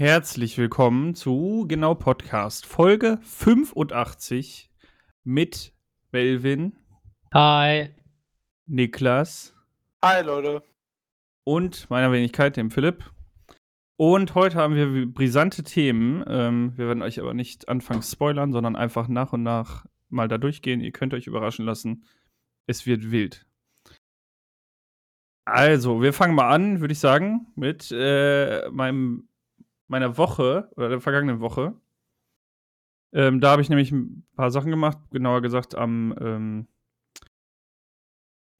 Herzlich willkommen zu Genau Podcast, Folge 85 mit Melvin, Hi. Niklas Hi Leute. und meiner Wenigkeit, dem Philipp. Und heute haben wir brisante Themen. Ähm, wir werden euch aber nicht anfangs spoilern, sondern einfach nach und nach mal da durchgehen. Ihr könnt euch überraschen lassen. Es wird wild. Also, wir fangen mal an, würde ich sagen, mit äh, meinem, meiner Woche oder der vergangenen Woche. Ähm, da habe ich nämlich ein paar Sachen gemacht, genauer gesagt am, ähm,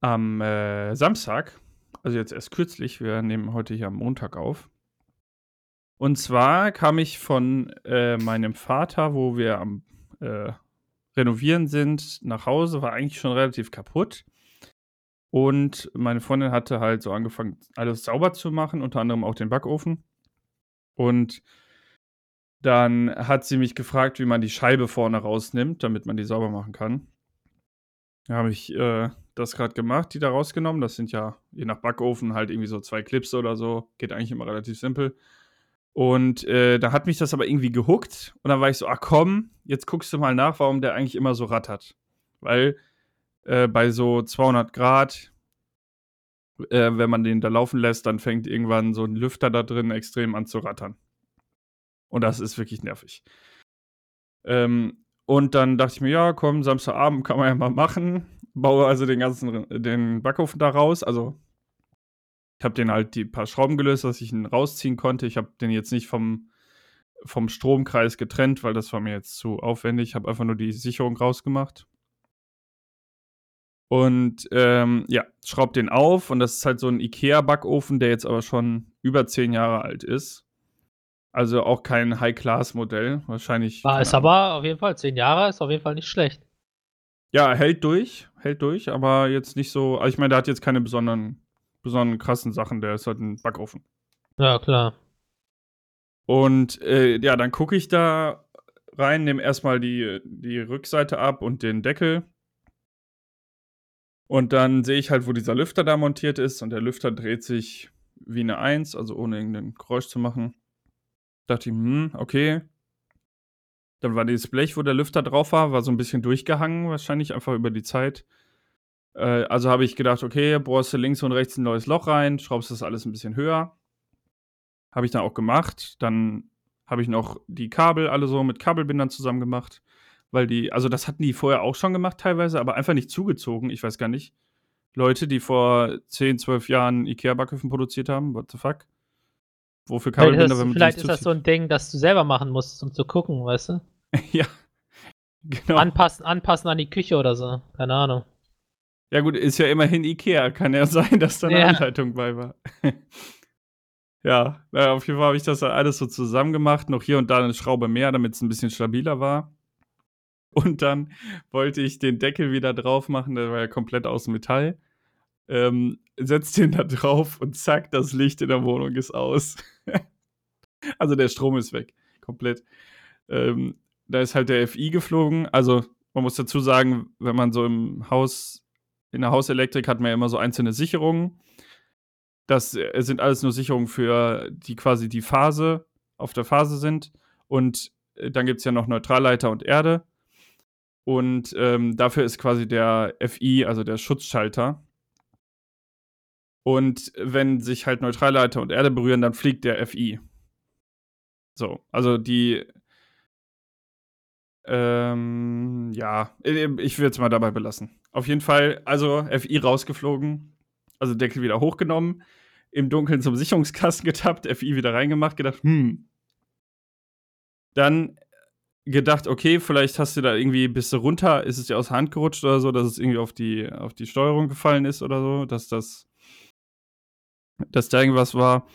am äh, Samstag. Also jetzt erst kürzlich, wir nehmen heute hier am Montag auf. Und zwar kam ich von äh, meinem Vater, wo wir am äh, Renovieren sind, nach Hause, war eigentlich schon relativ kaputt. Und meine Freundin hatte halt so angefangen, alles sauber zu machen, unter anderem auch den Backofen. Und dann hat sie mich gefragt, wie man die Scheibe vorne rausnimmt, damit man die sauber machen kann. Da habe ich äh, das gerade gemacht, die da rausgenommen. Das sind ja je nach Backofen halt irgendwie so zwei Clips oder so. Geht eigentlich immer relativ simpel. Und äh, da hat mich das aber irgendwie gehuckt. Und dann war ich so, ach komm, jetzt guckst du mal nach, warum der eigentlich immer so rattert. Weil äh, bei so 200 Grad, äh, wenn man den da laufen lässt, dann fängt irgendwann so ein Lüfter da drin extrem an zu rattern. Und das ist wirklich nervig. Ähm, und dann dachte ich mir, ja, komm, Samstagabend kann man ja mal machen. Baue also den ganzen den Backofen da raus. Also ich habe den halt die paar Schrauben gelöst, dass ich ihn rausziehen konnte. Ich habe den jetzt nicht vom, vom Stromkreis getrennt, weil das war mir jetzt zu aufwendig. Ich habe einfach nur die Sicherung rausgemacht. Und ähm, ja, schraubt den auf und das ist halt so ein IKEA-Backofen, der jetzt aber schon über zehn Jahre alt ist. Also auch kein High-Class-Modell, wahrscheinlich. War es aber auf jeden Fall, zehn Jahre ist auf jeden Fall nicht schlecht. Ja, hält durch, hält durch, aber jetzt nicht so. Also ich meine, der hat jetzt keine besonderen, besonderen krassen Sachen, der ist halt ein Backofen. Ja, klar. Und äh, ja, dann gucke ich da rein, nehme erstmal die, die Rückseite ab und den Deckel. Und dann sehe ich halt, wo dieser Lüfter da montiert ist und der Lüfter dreht sich wie eine Eins, also ohne irgendein Geräusch zu machen. Dachte ich, hm, okay. Dann war dieses Blech, wo der Lüfter drauf war, war so ein bisschen durchgehangen, wahrscheinlich einfach über die Zeit. Äh, also habe ich gedacht, okay, bohrst du links und rechts ein neues Loch rein, schraubst das alles ein bisschen höher. Habe ich dann auch gemacht. Dann habe ich noch die Kabel alle so mit Kabelbindern zusammen gemacht weil die, also das hatten die vorher auch schon gemacht teilweise, aber einfach nicht zugezogen. Ich weiß gar nicht. Leute, die vor 10, 12 Jahren Ikea-Backöfen produziert haben, what the fuck? Wofür Kabelbinder, wenn man vielleicht ist das so ein Ding, das du selber machen musst, um zu gucken, weißt du? ja. Genau. Anpassen, anpassen an die Küche oder so. Keine Ahnung. ja, gut, ist ja immerhin Ikea. Kann ja sein, dass da eine Ja. Anleitung bei war. ja, auf jeden Fall habe ich das alles so zusammen gemacht. Noch hier und da eine Schraube mehr, damit es ein bisschen stabiler war. Und dann wollte ich den Deckel wieder drauf machen, der war ja komplett aus Metall. Ähm, setzt den da drauf und zack, das Licht in der Wohnung ist aus. also der Strom ist weg, komplett. Ähm, da ist halt der FI geflogen. Also man muss dazu sagen, wenn man so im Haus, in der Hauselektrik hat man ja immer so einzelne Sicherungen. Das äh, sind alles nur Sicherungen für die quasi die Phase auf der Phase sind. Und äh, dann gibt es ja noch Neutralleiter und Erde. Und ähm, dafür ist quasi der FI, also der Schutzschalter. Und wenn sich halt Neutralleiter und Erde berühren, dann fliegt der FI. So, also die. Ähm, ja, ich will jetzt mal dabei belassen. Auf jeden Fall, also FI rausgeflogen, also Deckel wieder hochgenommen, im Dunkeln zum Sicherungskasten getappt, FI wieder reingemacht, gedacht, hm. Dann gedacht, okay, vielleicht hast du da irgendwie, bist du runter, ist es dir aus der Hand gerutscht oder so, dass es irgendwie auf die, auf die Steuerung gefallen ist oder so, dass das, dass da irgendwas war.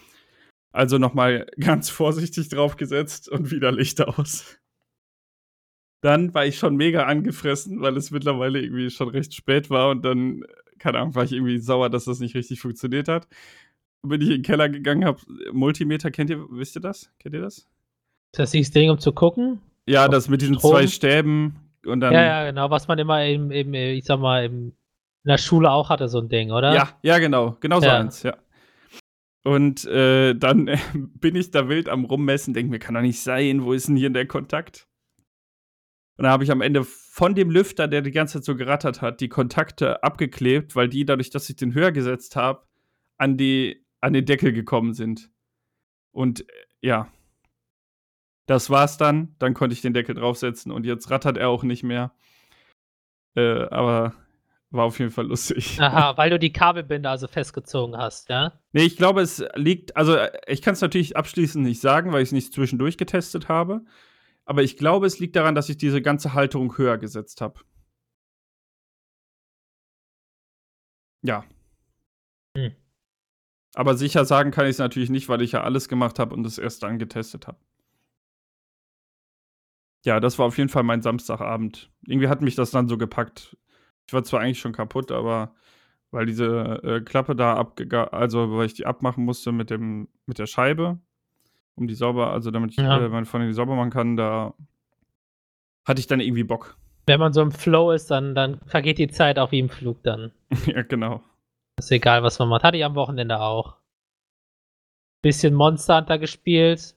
Also nochmal ganz vorsichtig draufgesetzt und wieder Licht aus. Dann war ich schon mega angefressen, weil es mittlerweile irgendwie schon recht spät war und dann, keine Ahnung, war ich irgendwie sauer, dass das nicht richtig funktioniert hat. Bin ich in den Keller gegangen, hab Multimeter, kennt ihr, wisst ihr das? Kennt ihr das? Ist das Ding, um zu gucken? Ja, das mit diesen Strom? zwei Stäben und dann. ja, ja, genau. Was man immer im, im äh, ich sag mal, im, in der Schule auch hatte, so ein Ding, oder? Ja, ja, genau. Genau so Ja. eins, ja. Und äh, dann äh, bin ich da wild am Rummessen, denke mir, kann doch nicht sein, wo ist denn hier der Kontakt? Und dann habe ich am Ende von dem Lüfter, der die ganze Zeit so gerattert hat, die Kontakte abgeklebt, weil die, dadurch, dass ich den höher gesetzt habe, an, an den Deckel gekommen sind. Und äh, ja, das war's dann. Dann konnte ich den Deckel draufsetzen und jetzt rattert er auch nicht mehr. Äh, aber war auf jeden Fall lustig. Aha, weil du die Kabelbinder also festgezogen hast, ja? Nee, ich glaube, es liegt, also ich kann es natürlich abschließend nicht sagen, weil ich es nicht zwischendurch getestet habe. Aber ich glaube, es liegt daran, dass ich diese ganze Halterung höher gesetzt habe. Ja. Hm. Aber sicher sagen kann ich es natürlich nicht, weil ich ja alles gemacht habe und es erst dann getestet habe. Ja, das war auf jeden Fall mein Samstagabend. Irgendwie hat mich das dann so gepackt. Ich war zwar eigentlich schon kaputt, aber weil diese äh, Klappe da abgegangen, also weil ich die abmachen musste mit dem mit der Scheibe, um die sauber, also damit ich ja. äh, meine Freundin die sauber machen kann, da hatte ich dann irgendwie Bock. Wenn man so im Flow ist, dann, dann vergeht die Zeit auch wie im Flug dann. ja, genau. Ist egal, was man macht. Hatte ich am Wochenende auch. Bisschen Monster Hunter gespielt.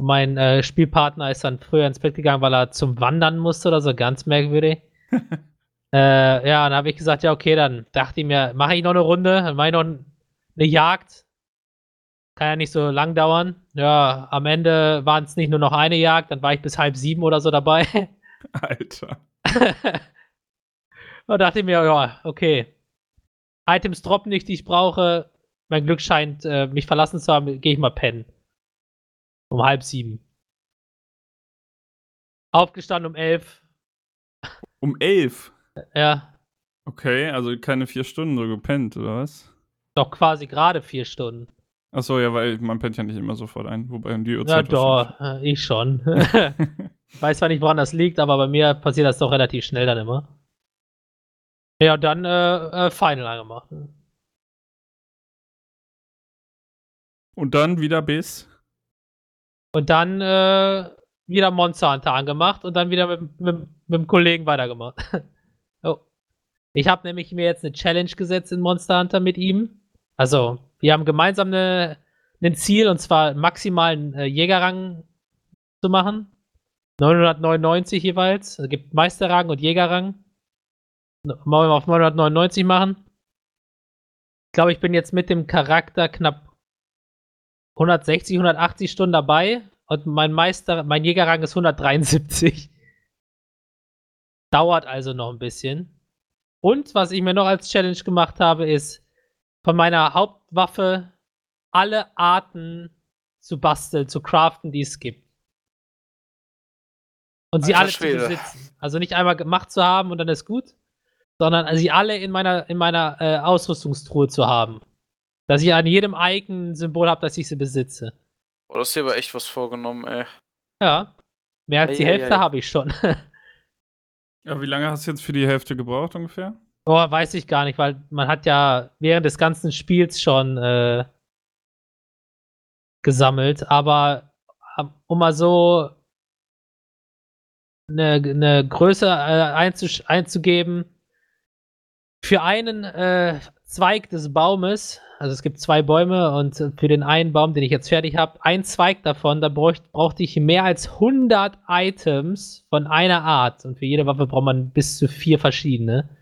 Mein äh, Spielpartner ist dann früher ins Bett gegangen, weil er zum Wandern musste oder so, ganz merkwürdig. äh, ja, dann habe ich gesagt, ja, okay, dann dachte ich mir, mache ich noch eine Runde, dann mache ich noch eine Jagd. Kann ja nicht so lang dauern. Ja, am Ende waren es nicht nur noch eine Jagd, dann war ich bis halb sieben oder so dabei. Alter. da dachte ich mir, ja, okay. Items droppen nicht, die ich brauche. Mein Glück scheint äh, mich verlassen zu haben, gehe ich mal pennen. Um halb sieben. Aufgestanden um elf. Um elf? Ja. Okay, also keine vier Stunden so gepennt, oder was? Doch quasi gerade vier Stunden. Achso, ja, weil man pennt ja nicht immer sofort ein, wobei um die Uhrzeit. Ja, doch, äh, ich schon. weiß zwar nicht, woran das liegt, aber bei mir passiert das doch relativ schnell dann immer. Ja, dann äh, äh, Final angemacht. Und dann wieder bis? Und dann äh, wieder Monster Hunter angemacht und dann wieder mit, mit, mit dem Kollegen weitergemacht. oh. Ich habe nämlich mir jetzt eine Challenge gesetzt in Monster Hunter mit ihm. Also, wir haben gemeinsam eine, ein Ziel und zwar maximalen äh, Jägerrang zu machen. 999 jeweils. Es gibt Meisterrang und Jägerrang. Wollen wir auf 999 machen? Ich glaube, ich bin jetzt mit dem Charakter knapp 160, 180 Stunden dabei und mein Meister, mein Jägerrang ist 173. Dauert also noch ein bisschen. Und was ich mir noch als Challenge gemacht habe, ist von meiner Hauptwaffe alle Arten zu basteln, zu craften, die es gibt. Und sie Alter alle Schwede. zu besitzen. Also nicht einmal gemacht zu haben und dann ist gut, sondern sie alle in meiner, in meiner äh, Ausrüstungstruhe zu haben. Dass ich an jedem Icon ein Symbol habe, dass ich sie besitze. Oh, das ist aber echt was vorgenommen, ey. Ja. Mehr als ei, die Hälfte habe ich schon. ja, wie lange hast du jetzt für die Hälfte gebraucht ungefähr? Oh, weiß ich gar nicht, weil man hat ja während des ganzen Spiels schon äh, gesammelt, aber ähm, um mal so eine, eine Größe äh, einzugeben, für einen äh, Zweig des Baumes, also es gibt zwei Bäume und für den einen Baum, den ich jetzt fertig habe, ein Zweig davon, da bräucht, brauchte ich mehr als 100 Items von einer Art. Und für jede Waffe braucht man bis zu vier verschiedene.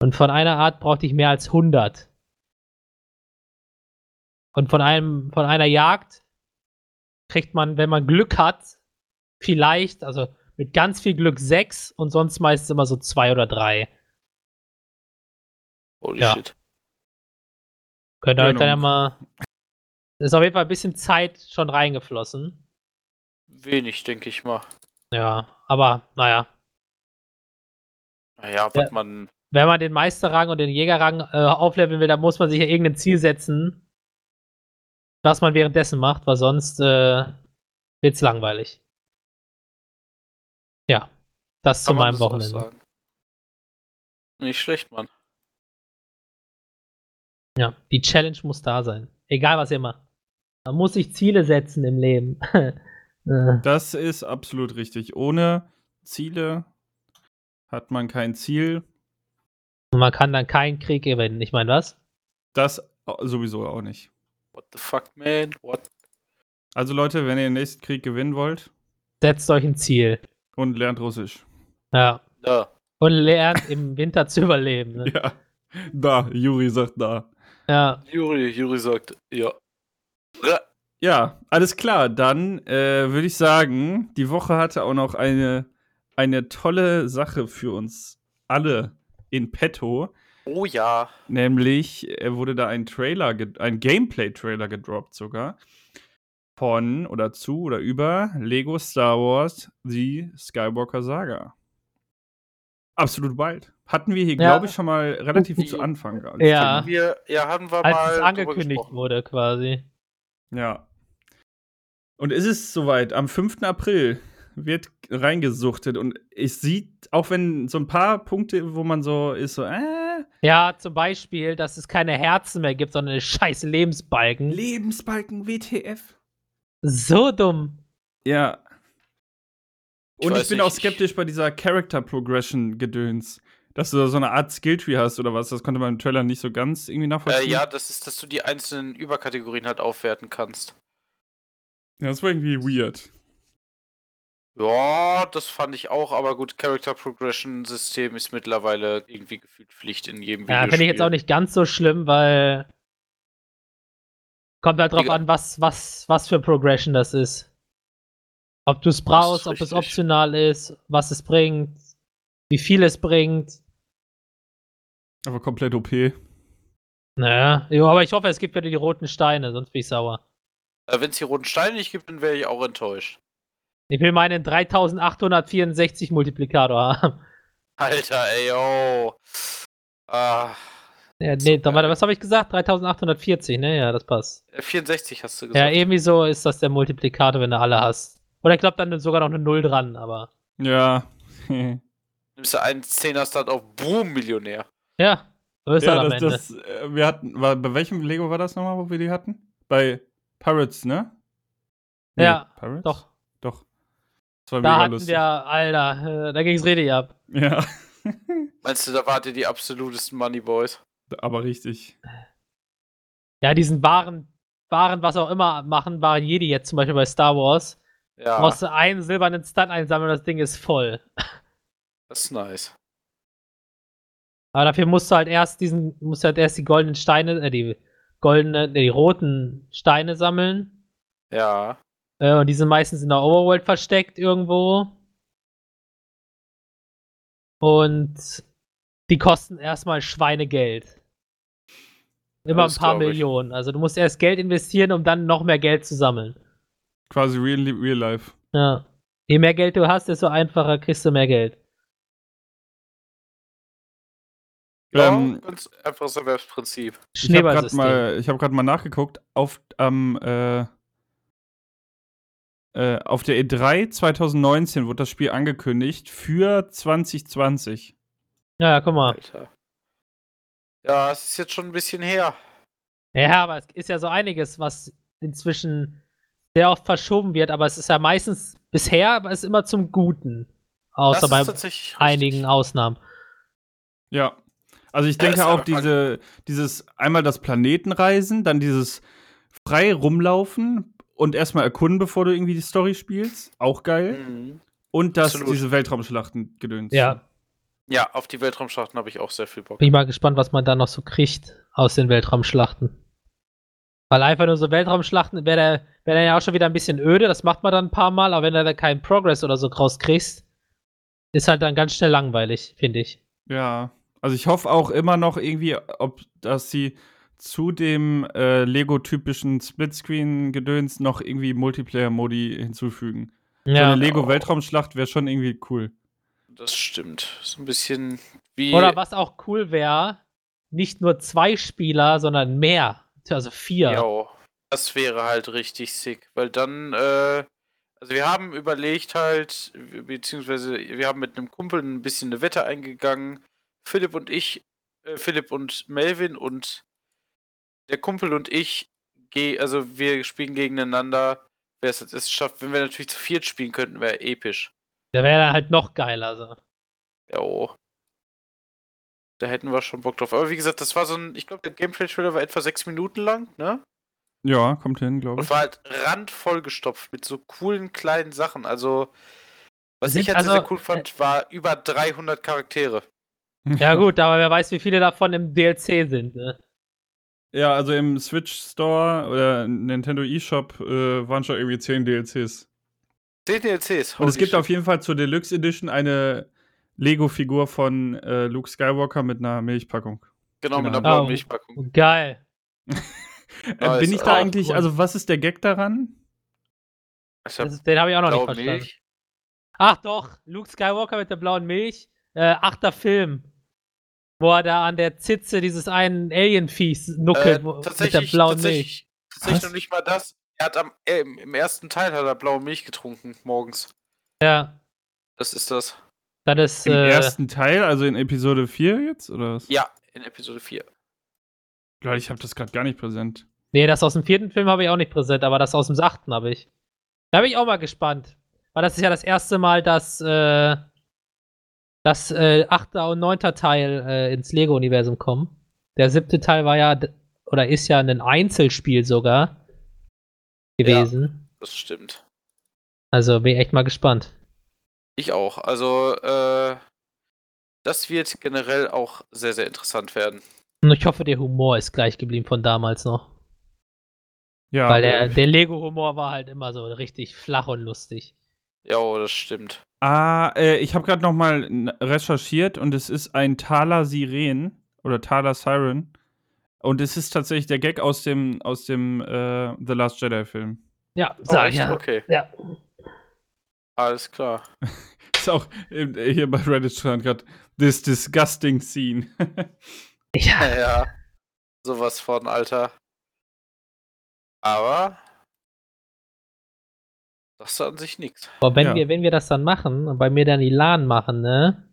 Und von einer Art brauchte ich mehr als 100. Und von einem, von einer Jagd kriegt man, wenn man Glück hat, vielleicht, also mit ganz viel Glück sechs und sonst meistens immer so zwei oder drei. Holy ja. shit. Könnt ihr euch dann ja mal. Ist auf jeden Fall ein bisschen Zeit schon reingeflossen. Wenig, denke ich mal. Ja, aber naja. Naja, was ja, man. Wenn man den Meisterrang und den Jägerrang äh, aufleveln will, dann muss man sich ja irgendein Ziel setzen, was man währenddessen macht, weil sonst äh, wird's langweilig. Ja, das Kann zu meinem Wochenende. Nicht schlecht, Mann. Ja, die Challenge muss da sein. Egal was ihr macht. Man muss sich Ziele setzen im Leben. Äh. das ist absolut richtig. Ohne Ziele hat man kein Ziel. Und man kann dann keinen Krieg gewinnen. Ich meine, was? Das sowieso auch nicht. What the fuck, man? What? Also Leute, wenn ihr den nächsten Krieg gewinnen wollt Setzt euch ein Ziel. und lernt Russisch. Ja. Ja. Und lernt im Winter zu überleben. Ne? Ja. Da, Juri sagt da. Ja. Juri, Juri sagt, ja. Ja. Alles klar. Dann äh, würde ich sagen, die Woche hatte auch noch eine, eine tolle Sache für uns alle in petto. Oh ja. Nämlich äh, wurde da ein Trailer, ein Gameplay-Trailer gedroppt sogar. Von oder zu oder über Lego Star Wars The Skywalker Saga. Absolut wild. Hatten wir hier, Ja. glaube ich, schon mal relativ zu Anfang. als Ja. Wir, ja, haben wir Als mal. es angekündigt wurde, quasi. Ja. Und ist es soweit? Am 5. April wird reingesuchtet und es sieht, auch wenn so ein paar Punkte, wo man so ist, so, äh, Ja, zum Beispiel, dass es keine Herzen mehr gibt, sondern eine scheiß Lebensbalken. Lebensbalken WTF. so dumm. Ja. Und ich, bin nicht, auch ich- skeptisch bei dieser Character Progression Gedöns. Dass du da so eine Art Skilltree hast oder was, das konnte man im Trailer nicht so ganz irgendwie Äh, nachvollziehen. ja, das ist, dass du die einzelnen Überkategorien halt aufwerten kannst. ja, das war irgendwie weird. Ja, das fand ich auch, aber gut, Character Progression System ist mittlerweile irgendwie gefühlt Pflicht in jedem Ja, finde ich jetzt auch nicht ganz so schlimm, weil kommt halt drauf Digga. an, was, was, was für Progression das ist. Ob du es brauchst, ob es optional ist, was es bringt, wie viel es bringt. Aber komplett OP. Naja, jo, aber ich hoffe, es gibt wieder die roten Steine, sonst bin ich sauer. Äh, Wenn es die roten Steine nicht gibt, dann wäre ich auch enttäuscht. Ich will meinen 3864 Multiplikator haben. Alter, ey, yo. Ah, Ja, So nee, da, warte, was habe ich gesagt? 3840, ne? Ja, das passt. äh, 64 hast du Ja, gesagt. irgendwie so ist das der Multiplikator, wenn du alle hast. Oder ich glaube dann sogar noch eine Null dran, aber. Ja. Nimmst du einen Zehner Start auf Boom Millionär. Ja, so ist ja, er am das, Ende. das, äh, wir hatten, war, bei welchem Lego war das nochmal, wo wir die hatten? Bei Pirates, ne? Ja, Pirates? Doch. Doch. Das war Da mega hatten lustig. wir, Alter, äh, da ging's richtig ab. Ja. Meinst du, da wart ihr die absolutesten Moneyboys? Aber richtig. Ja, diesen wahren, wahren, was auch immer machen, waren Jedi jetzt zum Beispiel bei Star Wars. Ja, Brauchst du einen silbernen Stunt einsammeln das Ding ist voll. das ist nice. Aber dafür musst du halt erst diesen, musst du halt erst die goldenen Steine, äh, die goldene, nee, die roten Steine sammeln. Ja. Äh, und die sind meistens in der Overworld versteckt irgendwo. Und die kosten erstmal Schweinegeld. Immer Das ein paar. Millionen. Also du musst erst Geld investieren, um dann noch mehr Geld zu sammeln. Quasi real, real life. Ja. Je mehr Geld du hast, desto einfacher kriegst du mehr Geld. Ja, Ähm, ganz einfaches Erwerbsprinzip. Ich habe gerade mal, ich hab grad mal nachgeguckt. Auf, am, äh, äh, auf der E3 2019 wurde das Spiel angekündigt für 2020. Ja, guck mal. Alter. Ja, es ist jetzt schon ein bisschen her. Ja, aber es ist ja so einiges, was inzwischen sehr oft verschoben wird, aber es ist ja meistens bisher, aber es ist immer zum Guten. Außer bei einigen richtig. Ausnahmen. Ja. Also ich Ja, denke ist auch diese, dieses einmal das Planetenreisen, dann dieses frei rumlaufen und erstmal erkunden, bevor du irgendwie die Story spielst. Auch geil. Mhm. Und das, Absolut. diese Weltraumschlachten gedöns. Ja, Ja, auf die Weltraumschlachten habe ich auch sehr viel Bock. bin ich mal gespannt, was man da noch so kriegt aus den Weltraumschlachten. Weil einfach nur so Weltraumschlachten wäre der, wär der ja auch schon wieder ein bisschen öde, das macht man dann ein paar Mal, aber wenn du da keinen Progress oder so rauskriegst, ist halt dann ganz schnell langweilig, finde ich. Ja, also ich hoffe auch immer noch irgendwie, ob dass sie zu dem äh, Lego-typischen Splitscreen-Gedöns noch irgendwie Multiplayer-Modi hinzufügen. So Ja. eine Lego-Weltraumschlacht wäre schon irgendwie cool. Das stimmt. So ein bisschen wie. Oder was auch cool wäre, nicht nur zwei Spieler, sondern mehr. Also vier. Jo, das wäre halt richtig sick, weil dann, äh, also wir haben überlegt halt, beziehungsweise wir haben mit einem Kumpel ein bisschen eine Wette eingegangen. Philipp und ich, äh, Philipp und Melvin und der Kumpel und ich, also wir spielen gegeneinander. Wer es jetzt schafft, wenn wir natürlich zu viert spielen könnten, wäre episch. Der wäre dann halt noch geiler. So. Jo. Da hätten wir schon Bock drauf. Aber wie gesagt, das war so ein, ich glaube, der Gameplay-Trailer war etwa sechs Minuten lang, ne? Ja, kommt hin, glaube Und ich. war halt randvoll gestopft mit so coolen kleinen Sachen. Also, was Sind ich halt also- sehr, cool fand, war über 300 Charaktere. Ja, gut, aber wer weiß, wie viele davon im DLC sind. Ne? Ja, also im Switch Store oder Nintendo eShop äh, waren schon irgendwie 10 DLCs. 10 DLCs. Und es gibt shit. auf jeden Fall zur Deluxe Edition eine Lego-Figur von äh, Luke Skywalker mit einer Milchpackung. Genau, mit Genau. einer blauen Oh. Milchpackung. Geil. Äh, Nice, bin ich da eigentlich, cool. also was ist der Gag daran? Ich hab ist, den habe ich auch noch nicht verstanden. Milch. Ach doch, Luke Skywalker mit der blauen Milch. Äh, achter Film. Wo er da an der Zitze dieses einen Alien-Viehs nuckelt Äh, mit der tatsächlich, blauen Milch. tatsächlich, tatsächlich Was? noch nicht mal das. Er hat am, äh, im, im ersten Teil hat er blaue Milch getrunken morgens. Ja, Das ist das. das ist. Im Äh, ersten Teil, also in Episode 4 jetzt? Oder was? Ja, in Episode 4. Ja, ich habe das gerade gar nicht präsent. nee, das aus dem vierten Film habe ich auch nicht präsent, aber das aus dem achten habe ich. Da bin ich auch mal gespannt. Weil das ist ja das erste Mal, dass äh, das äh, achter und neunter Teil äh, ins Lego-Universum kommen. Der siebte Teil war ja, oder ist ja ein Einzelspiel sogar gewesen. Das stimmt. Also bin ich echt mal gespannt. Ich auch. Also, äh, das wird generell auch sehr, sehr interessant werden. Und ich hoffe, der Humor ist gleich geblieben von damals noch. Ja, Weil der, der Lego-Humor war halt immer so richtig flach und lustig. Ja, oh, das stimmt. Ah, äh, ich habe gerade noch mal n- recherchiert und es ist ein Thaler Siren oder Thaler Siren. Und es ist tatsächlich der Gag aus dem, aus dem äh, The Last Jedi-Film. Ja, Oh, sag echt? ich ja. Okay, Ja. alles klar. Ist auch äh, hier bei Reddit stand gerade This disgusting scene. ja. Ja, ja. Sowas von, Alter. Aber. Das ist an sich nichts. Aber wenn Ja. wir, wenn wir das dann machen und bei mir dann die LAN machen, ne?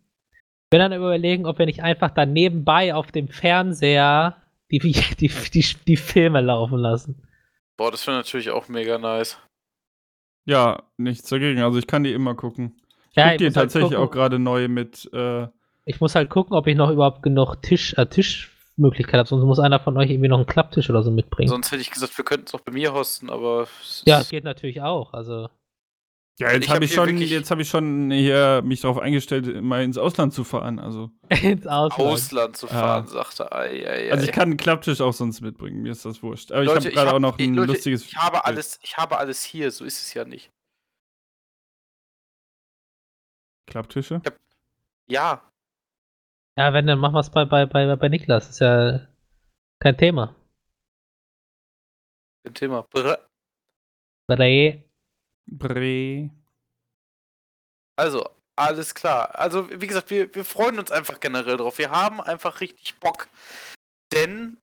Wir dann überlegen, ob wir nicht einfach dann nebenbei auf dem Fernseher die, die, die, die, die Filme laufen lassen. Boah, das wäre natürlich auch mega nice. ja, nichts dagegen. Also ich kann die immer gucken. Ich Ja, guck ich die halt tatsächlich gucken. auch gerade neu mit. Äh, Ich muss halt gucken, ob ich noch überhaupt genug Tisch, äh, Tischmöglichkeit habe, sonst muss einer von euch irgendwie noch einen Klapptisch oder so mitbringen. Sonst hätte ich gesagt, wir könnten es auch bei mir hosten, aber. ja, ist- geht natürlich auch. Also, ja, jetzt Ich habe hab ich schon, jetzt habe ich schon hier mich darauf eingestellt, mal ins Ausland zu fahren. Also, ins Ausland. Ausland zu fahren, sagte. Ei, ei, also ei. ich kann einen Klapptisch auch sonst mitbringen. Mir ist das wurscht. Aber ich Leute, habe ich gerade hab- auch noch ein Leute, lustiges. Ich habe Bild. alles, ich habe alles hier, so ist es ja nicht. Klapptische. Ja, Ja, wenn, dann machen wir es bei, bei, bei, bei Niklas. Ist ja kein Thema. ein Thema. Brr. Dreh. Bre. Also, alles klar. Also, wie gesagt, wir, wir freuen uns einfach generell drauf. Wir haben einfach richtig Bock. Denn,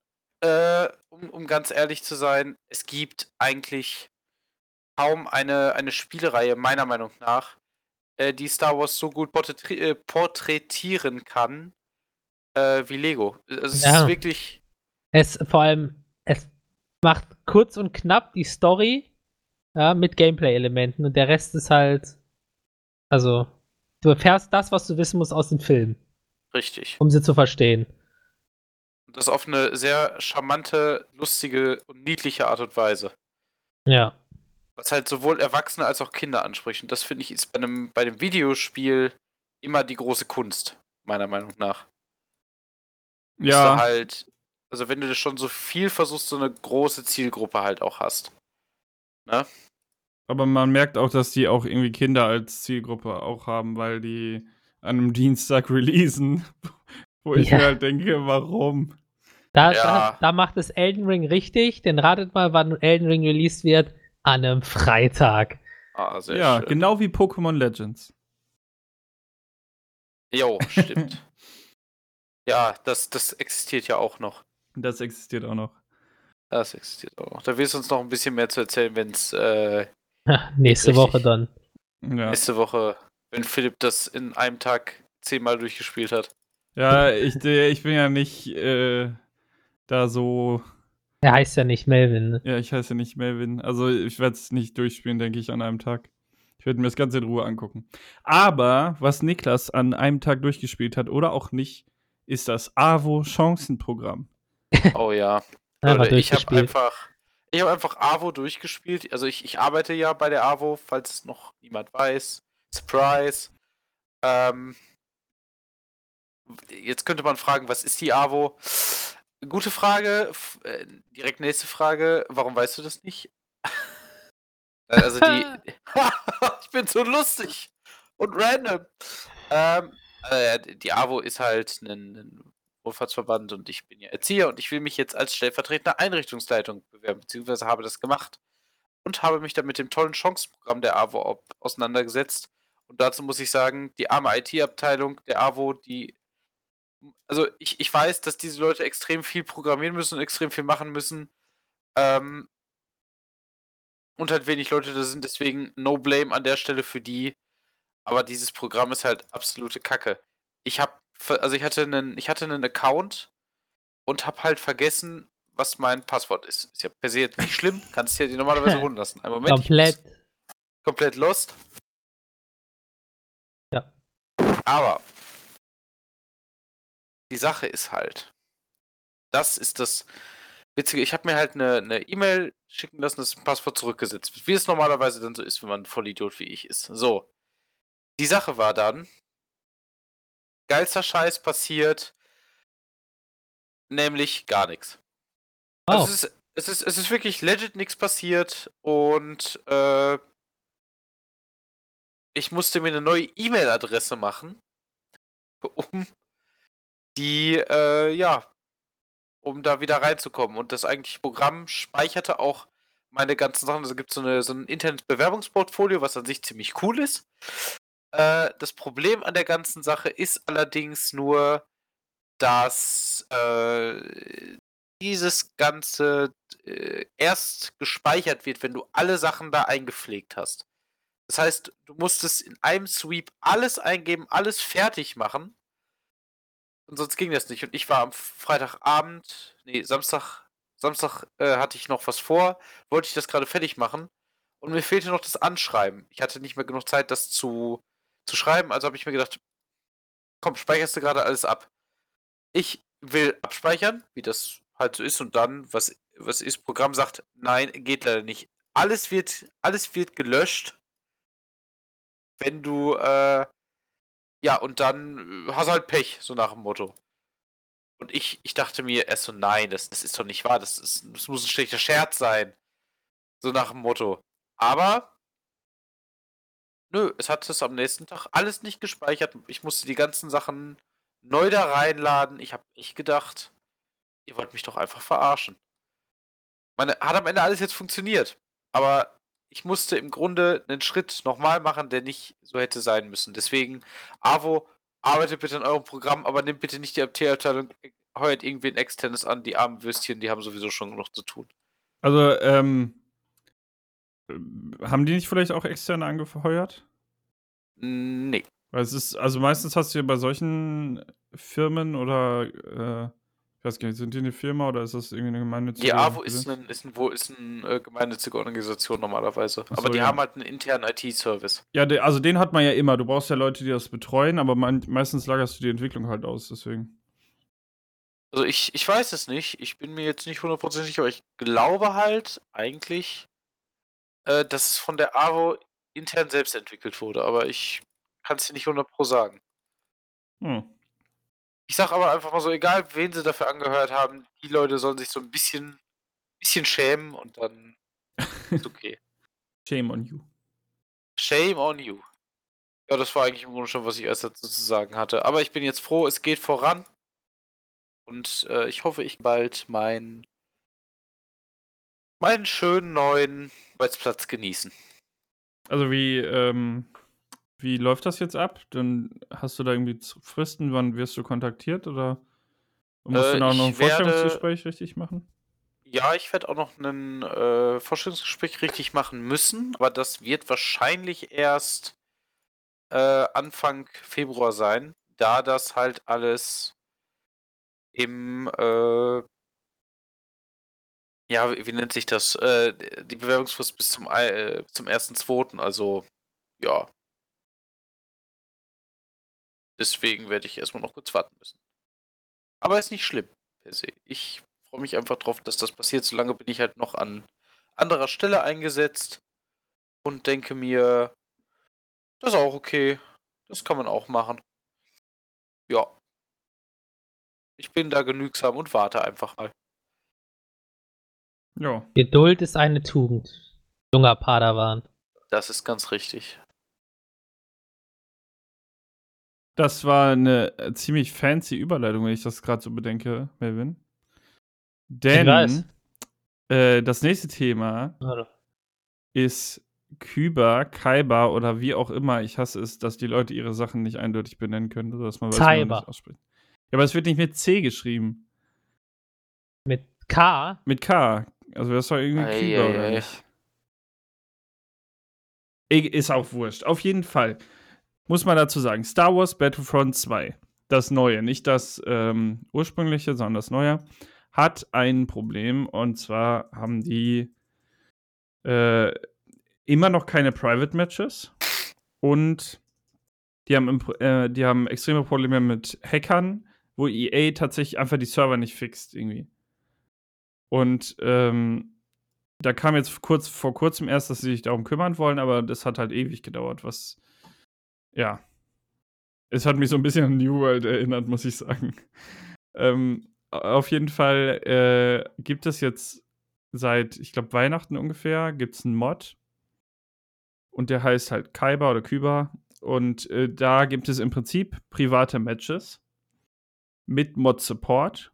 äh, um, um ganz ehrlich zu sein, es gibt eigentlich kaum eine, eine Spielereihe, meiner Meinung nach, äh, die Star Wars so gut äh, porträtieren kann äh, wie Lego. Es Ja. ist wirklich. Es vor allem, es macht kurz und knapp die Story ja, mit Gameplay-Elementen und der Rest ist halt. Also, du erfährst das, was du wissen musst aus dem Film, Richtig. um sie zu verstehen. Und das auf eine sehr charmante, lustige und niedliche Art und Weise. Ja. Was halt sowohl Erwachsene als auch Kinder anspricht. Und das finde ich ist bei einem, bei einem Videospiel immer die große Kunst, meiner Meinung nach. Ja, halt, also wenn du das schon so viel versuchst, so eine große Zielgruppe halt auch hast. Ne? aber man merkt auch, dass die auch irgendwie Kinder als Zielgruppe auch haben, weil die an einem Dienstag releasen. Wo ich Ja. mir halt denke, warum? Da, Ja. da, da macht es Elden Ring richtig, denn ratet mal, wann Elden Ring released wird. An einem Freitag. Ah, sehr ja, schön. genau wie Pokémon Legends. Jo, stimmt. ja, das, das existiert ja auch noch. Das existiert auch noch. Das existiert auch noch. Da wirst du uns noch ein bisschen mehr zu erzählen, wenn es äh, Nächste Richtig. Woche dann. Ja, nächste Woche, wenn Philipp das in einem Tag zehnmal durchgespielt hat. ja ich, äh, ich bin ja nicht äh, da so. Er heißt ja nicht Melvin. Ne? Ja, ich heiße nicht Melvin. Also ich werde es nicht durchspielen, denke ich, an einem Tag. Ich werde mir das Ganze in Ruhe angucken. Aber was Niklas an einem Tag durchgespielt hat oder auch nicht, ist das AWO-Chancenprogramm. Oh ja. Leute, ich habe einfach, Ich habe einfach AWO durchgespielt. Also ich, ich arbeite ja bei der AWO, falls noch niemand weiß. Surprise. Ähm, jetzt könnte man fragen, was ist die AWO? Gute Frage. F äh, direkt nächste Frage. Warum weißt du das nicht? also die. ich bin so lustig und random. Ähm, äh, die AWO ist halt ein, ein Wohlfahrtsverband und ich bin ja Erzieher und ich will mich jetzt als stellvertretender Einrichtungsleitung bewerben, beziehungsweise habe das gemacht und habe mich dann mit dem tollen Chancenprogramm der AWO auseinandergesetzt. Und dazu muss ich sagen, die arme IT-Abteilung der AWO, die also ich, ich weiß, dass diese Leute extrem viel programmieren müssen und extrem viel machen müssen. Ähm, und halt wenig Leute da sind, deswegen no blame an der Stelle für die. Aber dieses Programm ist halt absolute Kacke. Ich habe, also ich hatte einen, ich hatte einen Account und habe halt vergessen, was mein Passwort ist. Ist ja per se jetzt nicht schlimm, kannst ja die normalerweise ruhen lassen. Ein Moment. Komplett. Komplett lost. Ja. Aber die Sache ist halt, das ist das Witzige. Ich habe mir halt eine E-Mail schicken lassen, ein Passwort zurückgesetzt wird. Wie es normalerweise dann so ist, wenn man ein Vollidiot wie ich ist. So. Die Sache war dann, geilster Scheiß passiert, nämlich gar nichts. Oh. Also es, ist, es, ist, es ist wirklich legit nichts passiert und äh, ich musste mir eine neue E-Mail-Adresse machen, um die, äh, ja, um da wieder reinzukommen. Und das eigentliche Programm speicherte auch meine ganzen Sachen. Also gibt so es so ein internes Bewerbungsportfolio, was an sich ziemlich cool ist. Äh, das Problem an der ganzen Sache ist allerdings nur, dass äh, dieses Ganze äh, erst gespeichert wird, wenn du alle Sachen da eingepflegt hast. Das heißt, du musstest in einem Sweep alles eingeben, alles fertig machen und sonst ging das nicht. Und ich war am Freitagabend, nee, Samstag, Samstag äh, hatte ich noch was vor, wollte ich das gerade fertig machen. Und mir fehlte noch das Anschreiben. Ich hatte nicht mehr genug Zeit, das zu, zu schreiben, also habe ich mir gedacht, komm, speicherst du gerade alles ab. Ich will abspeichern, wie das halt so ist, und dann, was, was ist, Programm sagt, nein, geht leider nicht. Alles wird, alles wird gelöscht, wenn du äh, ja, und dann äh, hast halt Pech, so nach dem Motto. Und ich, ich dachte mir erst so, nein, das, das ist doch nicht wahr, das, ist, das muss ein schlechter Scherz sein. So nach dem Motto. Aber, nö, es hat es am nächsten Tag alles nicht gespeichert. Ich musste die ganzen Sachen neu da reinladen. Ich habe echt gedacht, ihr wollt mich doch einfach verarschen. Meine, hat am Ende alles jetzt funktioniert. Aber ich musste im Grunde einen Schritt nochmal machen, der nicht so hätte sein müssen. Deswegen, AWO, arbeitet bitte an eurem Programm, aber nehmt bitte nicht die MT-Abteilung, heuert irgendwen externes an, die armen Würstchen, die haben sowieso schon genug zu tun. Also, ähm, haben die nicht vielleicht auch externe angeheuert? Nee. Weil es ist, also meistens hast du ja bei solchen Firmen oder äh, weiß gar nicht, sind die eine Firma oder ist das irgendwie eine gemeinnützige Die AWO ist, ein, ist, ein, wo ist eine äh, gemeinnützige Organisation normalerweise. So, aber die ja. haben halt einen internen IT-Service. Ja, de, also den hat man ja immer. Du brauchst ja Leute, die das betreuen, aber man, meistens lagerst du die Entwicklung halt aus, deswegen. Also ich, ich weiß es nicht. Ich bin mir jetzt nicht hundertprozentig sicher, aber ich glaube halt eigentlich, äh, dass es von der AWO intern selbst entwickelt wurde. Aber ich kann es dir nicht 100 pro sagen. Hm. Ich sag aber einfach mal so, egal wen sie dafür angehört haben, die Leute sollen sich so ein bisschen, bisschen schämen und dann ist okay. Shame on you. Shame on you. Ja, das war eigentlich im Grunde schon, was ich erst dazu zu sagen hatte. Aber ich bin jetzt froh, es geht voran. Und äh, ich hoffe, ich bald meinen meinen schönen neuen Arbeitsplatz genießen. Also wie, ähm, wie läuft das jetzt ab? Dann hast du da irgendwie Fristen, wann wirst du kontaktiert oder musst äh, du dann auch noch ein Vorstellungsgespräch werde, richtig machen? Ja, ich werde auch noch ein äh, Vorstellungsgespräch richtig machen müssen, aber das wird wahrscheinlich erst äh, Anfang Februar sein, da das halt alles im äh, ja, wie, wie, nennt sich das? Äh, die Bewerbungsfrist bis zum, äh, zum 1.2., also ja, Deswegen werde ich erstmal noch kurz warten müssen. Aber ist nicht schlimm per se. Ich freue mich einfach drauf, dass das passiert. Solange bin ich halt noch an anderer Stelle eingesetzt und denke mir, das ist auch okay. Das kann man auch machen. Ja. Ich bin da genügsam und warte einfach mal. Ja. Geduld ist eine Tugend. Junger Padawan. Das ist ganz richtig. Das war eine äh, ziemlich fancy Überleitung, wenn ich das gerade so bedenke, Melvin. Denn äh, das nächste Thema Oder? ist Kyber, Kaiba oder wie auch immer. Ich hasse es, dass die Leute ihre Sachen nicht eindeutig benennen können, oder dass man weiß, wie man Kaiba. das ausspricht. Ja, aber es wird nicht mit C geschrieben. Mit K? Mit K. Also das war irgendwie Ei, oder ei. nicht? Ist auch wurscht. Auf jeden Fall muss man dazu sagen, Star Wars Battlefront 2, das neue, nicht das ähm, ursprüngliche, sondern das neue, hat ein Problem und zwar haben die äh, immer noch keine Private Matches und die haben, äh, die haben extreme Probleme mit Hackern, wo EA tatsächlich einfach die Server nicht fixt irgendwie. Und ähm, da kam jetzt kurz vor kurzem erst, dass sie sich darum kümmern wollen, aber das hat halt ewig gedauert, was ja. Es hat mich so ein bisschen an New World erinnert, muss ich sagen. Ähm, auf jeden Fall äh, gibt es jetzt seit, ich glaube, Weihnachten ungefähr, gibt es einen Mod. Und der heißt halt Kaiba oder Kyba. Und äh, da gibt es im Prinzip private Matches mit Mod-Support.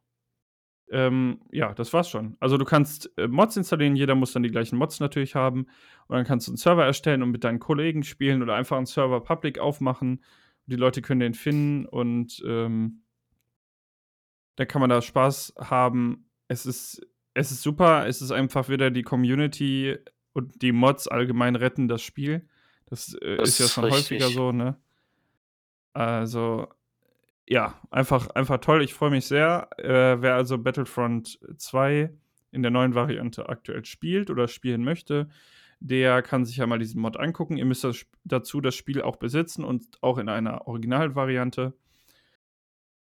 Ähm, ja, das war's schon. Also du kannst äh, Mods installieren, jeder muss dann die gleichen Mods natürlich haben. Und dann kannst du einen Server erstellen und mit deinen Kollegen spielen oder einfach einen Server public aufmachen. Die Leute können den finden und ähm, da kann man da Spaß haben. Es ist, es ist super. Es ist einfach wieder die Community und die Mods allgemein retten das Spiel. Das, äh, Das ist ja schon häufiger richtig. so, ne? Also, ja, einfach, einfach toll. Ich freue mich sehr. Äh, wer also Battlefront 2 in der neuen Variante aktuell spielt oder spielen möchte, der kann sich ja mal diesen Mod angucken. Ihr müsst das, dazu das Spiel auch besitzen und auch in einer Originalvariante.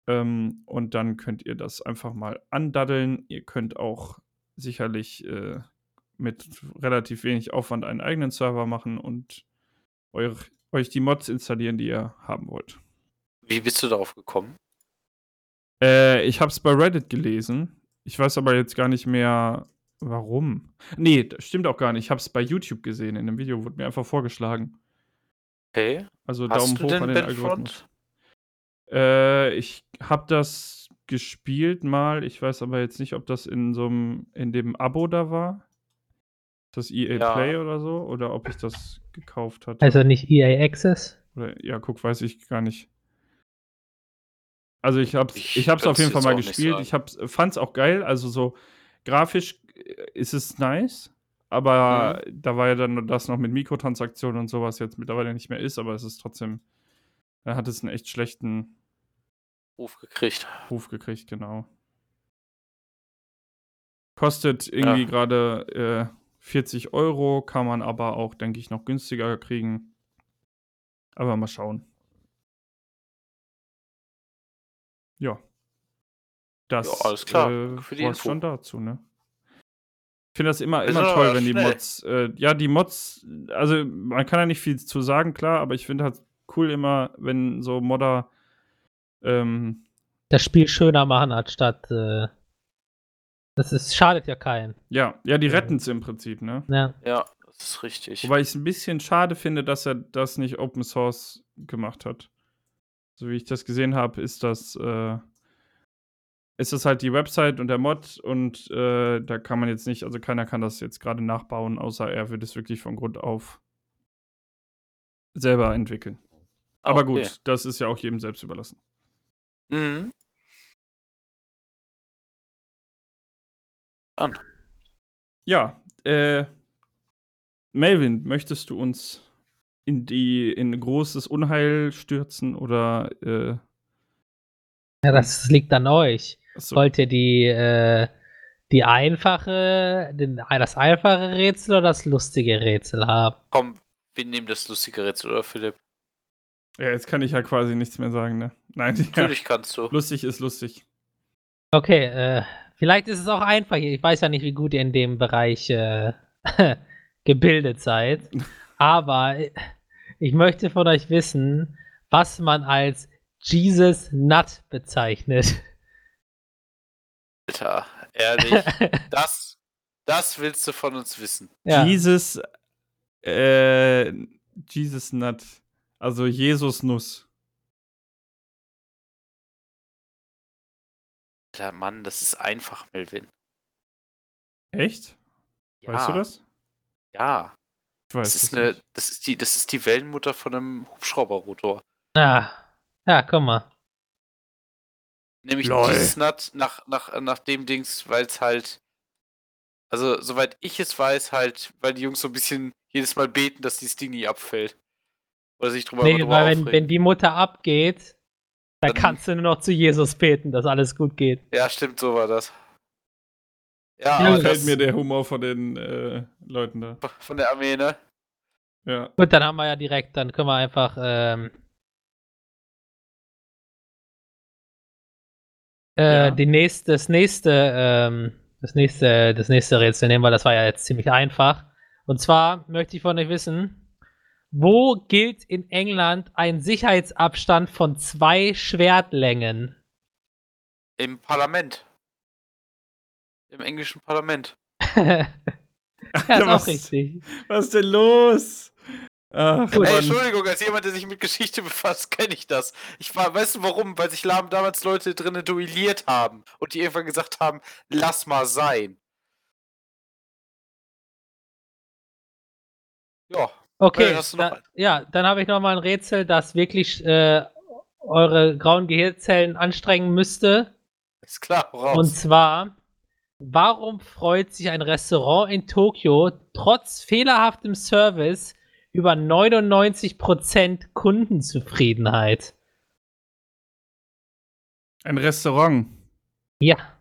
Ähm, und dann könnt ihr das einfach mal andaddeln. Ihr könnt auch sicherlich äh, mit relativ wenig Aufwand einen eigenen Server machen und euch, euch die Mods installieren, die ihr haben wollt. Wie bist du darauf gekommen? Äh, ich habe es bei Reddit gelesen. Ich weiß aber jetzt gar nicht mehr, warum. Nee, das stimmt auch gar nicht. Ich habe es bei YouTube gesehen. In einem Video wurde mir einfach vorgeschlagen. Okay. Also Hast Daumen du hoch an den Algorithmus. Äh, ich habe das gespielt mal. Ich weiß aber jetzt nicht, ob das in so einem, in dem Abo da war. Das EA Ja. Play oder so. Oder ob ich das gekauft hatte. Also nicht EA Access? Oder, ja, guck, weiß ich gar nicht. Also ich hab's, Ich ich hab's auf jeden Fall mal gespielt. Ich hab's, fand's auch geil. Also so grafisch äh, ist es nice. Aber Mhm. da war ja dann das noch mit Mikrotransaktionen und sowas jetzt mittlerweile nicht mehr ist. Aber es ist trotzdem, da hat es einen echt schlechten Ruf gekriegt. Ruf gekriegt, genau. Kostet irgendwie Ja. gerade äh, 40 Euro, kann man aber auch, denke ich, noch günstiger kriegen. Aber mal schauen. Ja. Das Ja, alles klar. Äh, für die war's Info. schon dazu, ne? Ich finde das immer, Ist immer toll, wenn die schnell. Mods, äh, ja, die Mods, also man kann ja nicht viel zu sagen, klar, aber ich finde halt cool immer, wenn so Modder ähm, Das Spiel schöner machen, anstatt. Äh, das ist, schadet ja keinen. Ja, ja, die retten es im Prinzip, ne? Ja. Ja, das ist richtig. Wobei ich es ein bisschen schade finde, dass er das nicht Open Source gemacht hat. So wie ich das gesehen habe, ist das, äh, ist das halt die Website und der Mod und äh, da kann man jetzt nicht, also keiner kann das jetzt gerade nachbauen, außer er wird es wirklich von Grund auf selber entwickeln. Aber Okay. gut, das ist ja auch jedem selbst überlassen. Mhm. An. Ja, äh, Melvin, möchtest du uns in die in großes Unheil stürzen oder äh, ja, das liegt an euch. achso, Wollt ihr die, äh, die einfache, den, das einfache Rätsel oder das lustige Rätsel haben? Komm, wir nehmen das lustige Rätsel, oder Philipp? ja, jetzt kann ich ja quasi nichts mehr sagen, ne? Nein, ja, Natürlich kannst du. lustig ist lustig. Okay, äh, vielleicht ist es auch einfach. Ich weiß ja nicht, wie gut ihr in dem Bereich äh, gebildet seid. Aber ich möchte von euch wissen, was man als Jesus Nut bezeichnet. Alter, ehrlich, das, das willst du von uns wissen. Ja. Jesus, äh, Jesus Nut. Also Jesus Nuss. Alter, Mann, das ist einfach, Melvin. Echt? Ja, Weißt du das? Ja, Ich weiß das ist, eine, nicht. das, ist die, das ist die Wellenmutter von einem Hubschrauberrotor. Ja. ja, guck mal. Nämlich Lol. dieses Nut nach, nach, nach dem Dings, weil es halt. Also, soweit ich es weiß, halt, weil die Jungs so ein bisschen jedes Mal beten, dass dieses Ding nie abfällt. Oder sich drüber, Nee, drüber weil wenn, wenn die Mutter abgeht, dann Dann- kannst du nur noch zu Jesus beten, dass alles gut geht. Ja, stimmt, so war das. Ja, Ja, Gefällt mir der Humor von den äh, Leuten da. von der Armee, ne? Ja. Gut, dann haben wir ja direkt, dann können wir einfach ähm, äh, Ja. die nächste, das nächste, ähm, das nächste, das nächste Rätsel nehmen, weil das war ja jetzt ziemlich einfach. Und zwar möchte ich von euch wissen, wo gilt in England ein Sicherheitsabstand von zwei Schwertlängen? Im Parlament. Im englischen Parlament. ja, ist was, auch richtig. was ist denn los? Ach. Ey. Entschuldigung, als jemand, der sich mit Geschichte befasst, kenne ich das. Ich war, weißt du warum? Weil sich Lahm damals Leute drinnen duelliert haben und die irgendwann gesagt haben, lass mal sein. Ja, Okay, Äh, da, ja, dann habe ich noch mal ein Rätsel, das wirklich äh, eure grauen Gehirnzellen anstrengen müsste. ist klar, raus. Und zwar, warum freut sich ein Restaurant in Tokio trotz fehlerhaftem Service über 99% Kundenzufriedenheit? Ein Restaurant. Ja,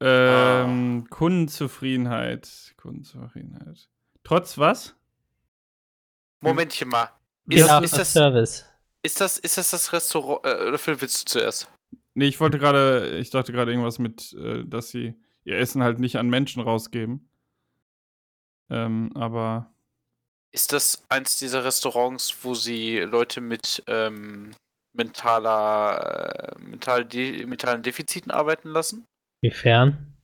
Ähm, Kundenzufriedenheit. Kundenzufriedenheit. Trotz was? Momentchen mal. Ist, ist, das, Service. ist, das, ist das das Restaurant? Äh, oder Phil, willst du zuerst? Nee, ich wollte gerade, ich dachte gerade irgendwas mit, äh, dass sie ihr Essen halt nicht an Menschen rausgeben. Ähm, aber Ist das eins dieser Restaurants, wo sie Leute mit ähm, mentaler, äh, mental de mentalen Defiziten arbeiten lassen? Inwiefern?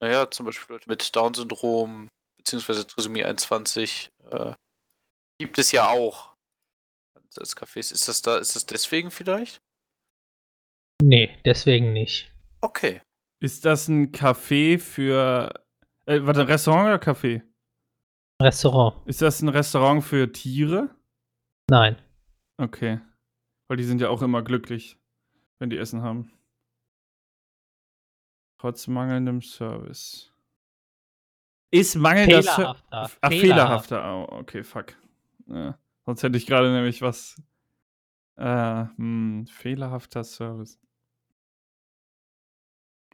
Naja, zum Beispiel Leute mit Down-Syndrom, beziehungsweise Trisomie 21, äh, gibt es ja auch. Das Cafés. Ist das da, ist das deswegen vielleicht? Nee, deswegen nicht. Okay. ist das ein Café für, äh, warte, Restaurant oder Café? Restaurant. Ist das ein Restaurant für Tiere? Nein. Okay. Weil die sind ja auch immer glücklich, wenn die Essen haben. Trotz mangelndem Service. Ist mangelnder Service. Fehlerhafter. Ach, fehlerhafter. Oh, okay, fuck. Ja, sonst hätte ich gerade nämlich was. Äh, hm, fehlerhafter Service.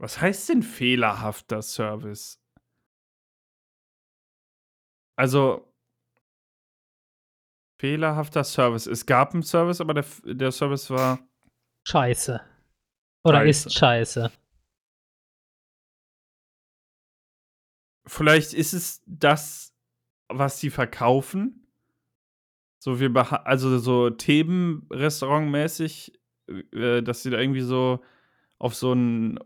Was heißt denn fehlerhafter Service? Also. Fehlerhafter Service. Es gab einen Service, aber der, der Service war. Scheiße. Oder Scheiße. ist scheiße. Vielleicht ist es das, was sie verkaufen. So wir also so Themenrestaurant-mäßig, äh, dass sie da irgendwie so auf so ein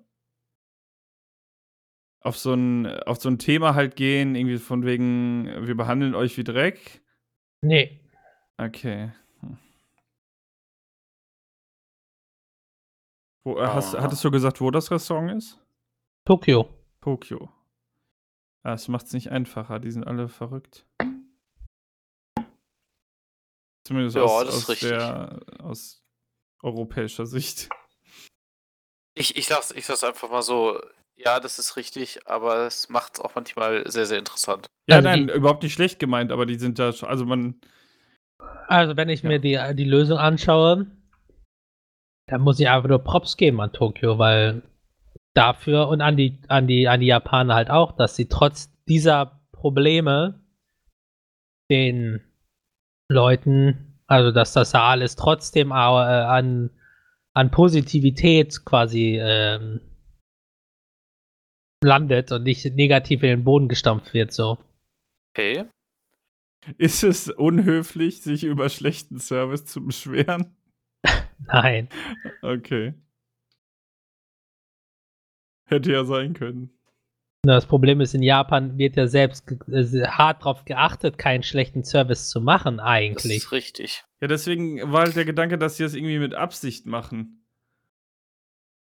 auf so ein auf so ein Thema halt gehen, irgendwie von wegen wir behandeln euch wie Dreck. Nee. Okay. Hm. Wo, äh, hast, Ah. hattest du gesagt, wo das Restaurant ist? Tokio. Tokio. Ah, Das macht es nicht einfacher, die sind alle verrückt. Zumindest Ja, aus, das ist aus, richtig. der, aus europäischer Sicht. Ich, ich, sag's, ich sag's einfach mal so, ja, das ist richtig, aber es macht es auch manchmal sehr, sehr interessant. Ja, Also nein, die- überhaupt nicht schlecht gemeint, aber die sind da schon, also man, Also, wenn ich Ja. mir die, die Lösung anschaue, dann muss ich einfach nur Props geben an Tokio, weil dafür und an die, an die, an die Japaner halt auch, dass sie trotz dieser Probleme den Leuten, also dass das da alles trotzdem äh, an, an Positivität quasi ähm, landet und nicht negativ in den Boden gestampft wird, so. Okay. Ist es unhöflich, sich über schlechten Service zu beschweren? Nein. Okay. Hätte ja sein können. Das Problem ist, in Japan wird ja selbst äh, hart darauf geachtet, keinen schlechten Service zu machen, Das eigentlich. ist richtig. Ja, deswegen war halt der Gedanke, dass sie das irgendwie mit Absicht machen.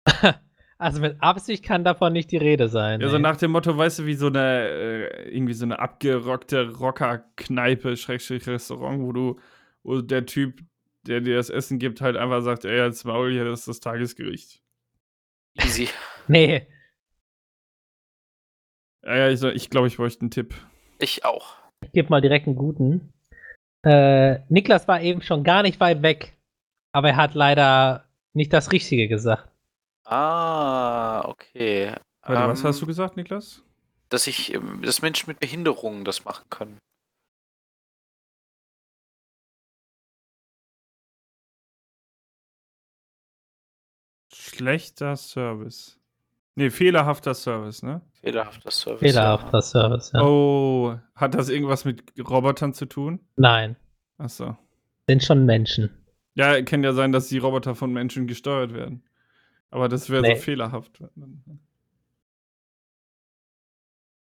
Also mit Absicht kann davon nicht die Rede sein. Ja, so nach dem Motto, weißt du, wie so eine, äh, irgendwie so eine abgerockte Rocker-Kneipe, Schrägstrich Restaurant, wo du, wo der Typ, der dir das Essen gibt, halt einfach sagt, ey, jetzt Maul hier, das ist das Tagesgericht. Easy. Nee, Ja, ja, ich, ich glaube, ich bräuchte einen Tipp. Ich auch. ich gebe mal direkt einen guten. Äh, Niklas war eben schon gar nicht weit weg, aber er hat leider nicht das Richtige gesagt. Ah, okay. Warte, was Ähm, hast du gesagt, Niklas? Dass ich, ähm, dass Menschen mit Behinderungen das machen können. Schlechter Service. Nee, fehlerhafter Service, ne? Fehlerhafter Service. Fehlerhafter Service, ja. Oh, hat das irgendwas mit Robotern zu tun? Nein, Achso. sind schon Menschen. Ja, kann ja sein, dass die Roboter von Menschen gesteuert werden. Aber das wäre Nee. so fehlerhaft.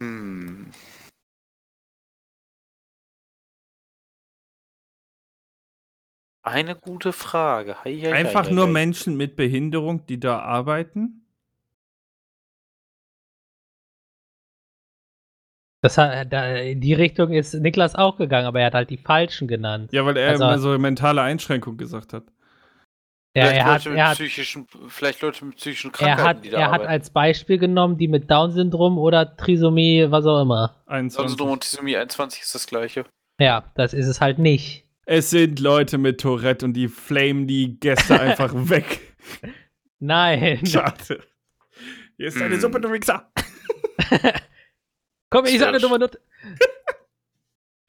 Hm. Eine gute Frage. Hei, hei, Einfach hei, nur hei. Menschen mit Behinderung, die da arbeiten? Das hat, da, in die Richtung ist Niklas auch gegangen, aber er hat halt die falschen genannt. Ja, weil er Also- immer so mentale Einschränkung gesagt hat. Ja, Vielleicht er hat, Leute mit er hat, psychischen, vielleicht Leute mit psychischen er Krankheiten, hat, die da er hat als Beispiel genommen, die mit Down-Syndrom oder Trisomie, was auch immer. 21. Down-Syndrom und Trisomie 21 ist das gleiche. Ja, das ist es halt nicht. Es sind Leute mit Tourette und die flamen die Gäste einfach weg. Nein. Schade. Hier ist deine Mm. Suppe, du Wichser. Komm, ich sag eine dumme Nutte.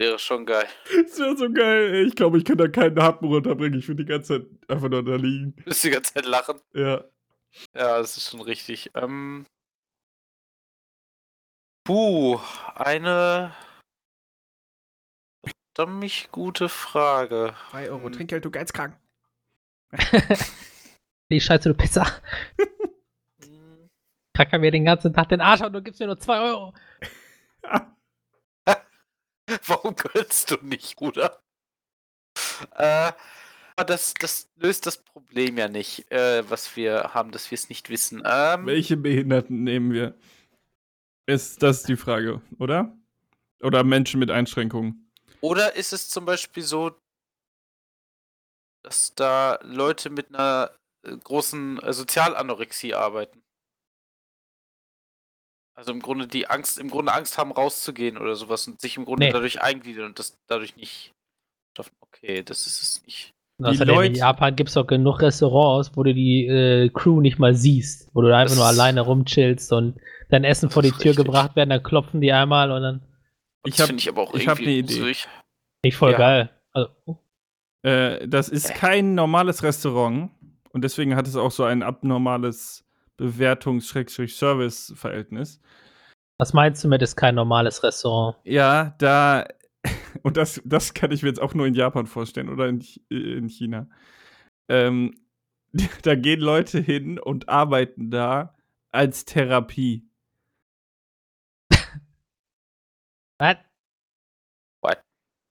Wäre schon geil. Das wäre so geil. Ich glaube, ich kann da keinen Happen runterbringen. Ich würde die ganze Zeit einfach nur da liegen. Müsst die ganze Zeit lachen. Ja. Ja, das ist schon richtig. Ähm. Puh, eine verdammt gute Frage. 3 Euro Hm. Trinkgeld, du geizkrank. Die Scheiße, du Pisser. Kacker mir den ganzen Tag den Arsch und du gibst mir nur 2 Euro. Warum gönnst du nicht, Bruder? Äh, aber das, das löst das Problem ja nicht, äh, was wir haben, dass wir es nicht wissen. Ähm, Welche Behinderten nehmen wir? Ist das die Frage, oder? Oder Menschen mit Einschränkungen? Oder ist es zum Beispiel so, dass da Leute mit einer äh, großen äh, Sozialanorexie arbeiten? Also im Grunde die Angst, im Grunde Angst haben, rauszugehen oder sowas und sich im Grunde Nee. dadurch eingliedern und das dadurch nicht schaffen. Okay, das ist es nicht. Außerdem in Leute- Japan gibt es doch genug Restaurants, wo du die äh, Crew nicht mal siehst, wo du einfach Das nur alleine rumchillst und dein Essen vor die Tür richtig. gebracht werden, dann klopfen die einmal und dann Ich das hab- finde ich aber auch ich hab irgendwie ne Idee. nicht voll Ja. geil. Also, oh, Äh, das ist Äh. kein normales Restaurant und deswegen hat es auch so ein abnormales Bewertungs-Service-Verhältnis. was meinst du mit ist kein normales Restaurant? Ja, da, und das, das kann ich mir jetzt auch nur in Japan vorstellen oder in, in China. Ähm, da gehen Leute hin und arbeiten da als Therapie. Was?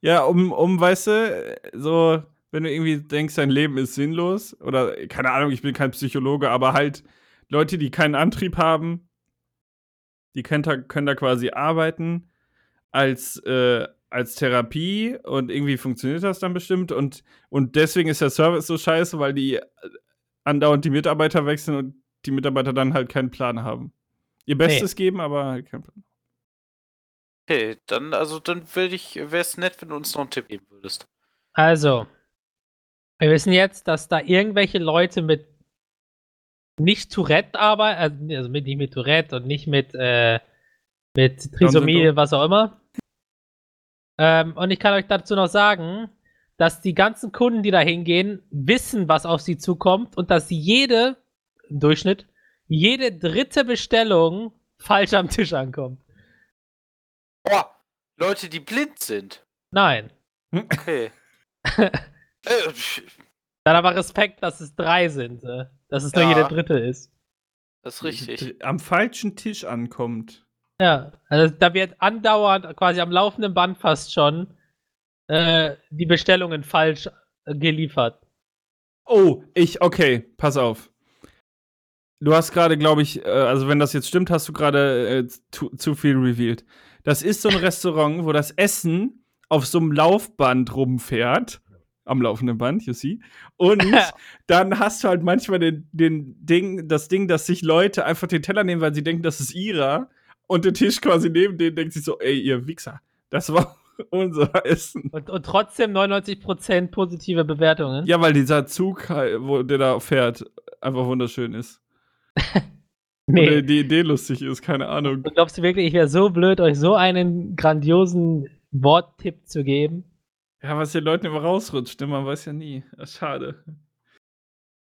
Ja, um, um, weißt du, so, wenn du irgendwie denkst, dein Leben ist sinnlos, oder keine Ahnung, ich bin kein Psychologe, aber halt Leute, die keinen Antrieb haben, die können da, können da quasi arbeiten als, äh, als Therapie und irgendwie funktioniert das dann bestimmt und, und deswegen ist der Service so scheiße, weil die äh, andauernd die Mitarbeiter wechseln und die Mitarbeiter dann halt keinen Plan haben. Ihr Bestes geben, aber halt keinen Plan. Okay, dann, also dann würde ich, wäre es nett, wenn du uns noch einen Tipp geben würdest. Also, wir wissen jetzt, dass da irgendwelche Leute mit nicht Tourette arbeiten, also mit, nicht mit Tourette und nicht mit, äh, mit Trisomie, was auch immer. Ähm, und ich kann euch dazu noch sagen, dass die ganzen Kunden, die da hingehen, wissen, was auf sie zukommt und dass jede, im Durchschnitt, jede dritte Bestellung falsch am Tisch ankommt. Oh, Leute, die blind sind. Nein. Okay. äh, Dann aber Respekt, dass es drei sind. äh, Dass es nur Ja. jeder Dritte ist. das ist richtig. Am falschen Tisch ankommt. Ja, also da wird andauernd, quasi am laufenden Band fast schon, äh, die Bestellungen falsch äh, geliefert. Oh, ich, okay, pass auf. Du hast gerade, glaube ich, äh, also wenn das jetzt stimmt, hast du gerade äh, zu, zu viel revealed. Das ist so ein Restaurant, wo das Essen auf so einem Laufband rumfährt. Am laufenden Band, you see. Und dann hast du halt manchmal den, den Ding, das Ding, dass sich Leute einfach den Teller nehmen, weil sie denken, das ist ihrer. Und der Tisch quasi neben denen denkt sich so, ey, ihr Wichser, das war unser Essen. Und, und trotzdem 99% positive Bewertungen. Ja, weil dieser Zug, wo der da fährt, einfach wunderschön ist. nee. Oder die Idee lustig ist, keine Ahnung. Und glaubst du wirklich, ich wäre so blöd, euch so einen grandiosen Worttipp zu geben? Ja, was den Leuten immer rausrutscht, ne? man weiß ja nie. Schade.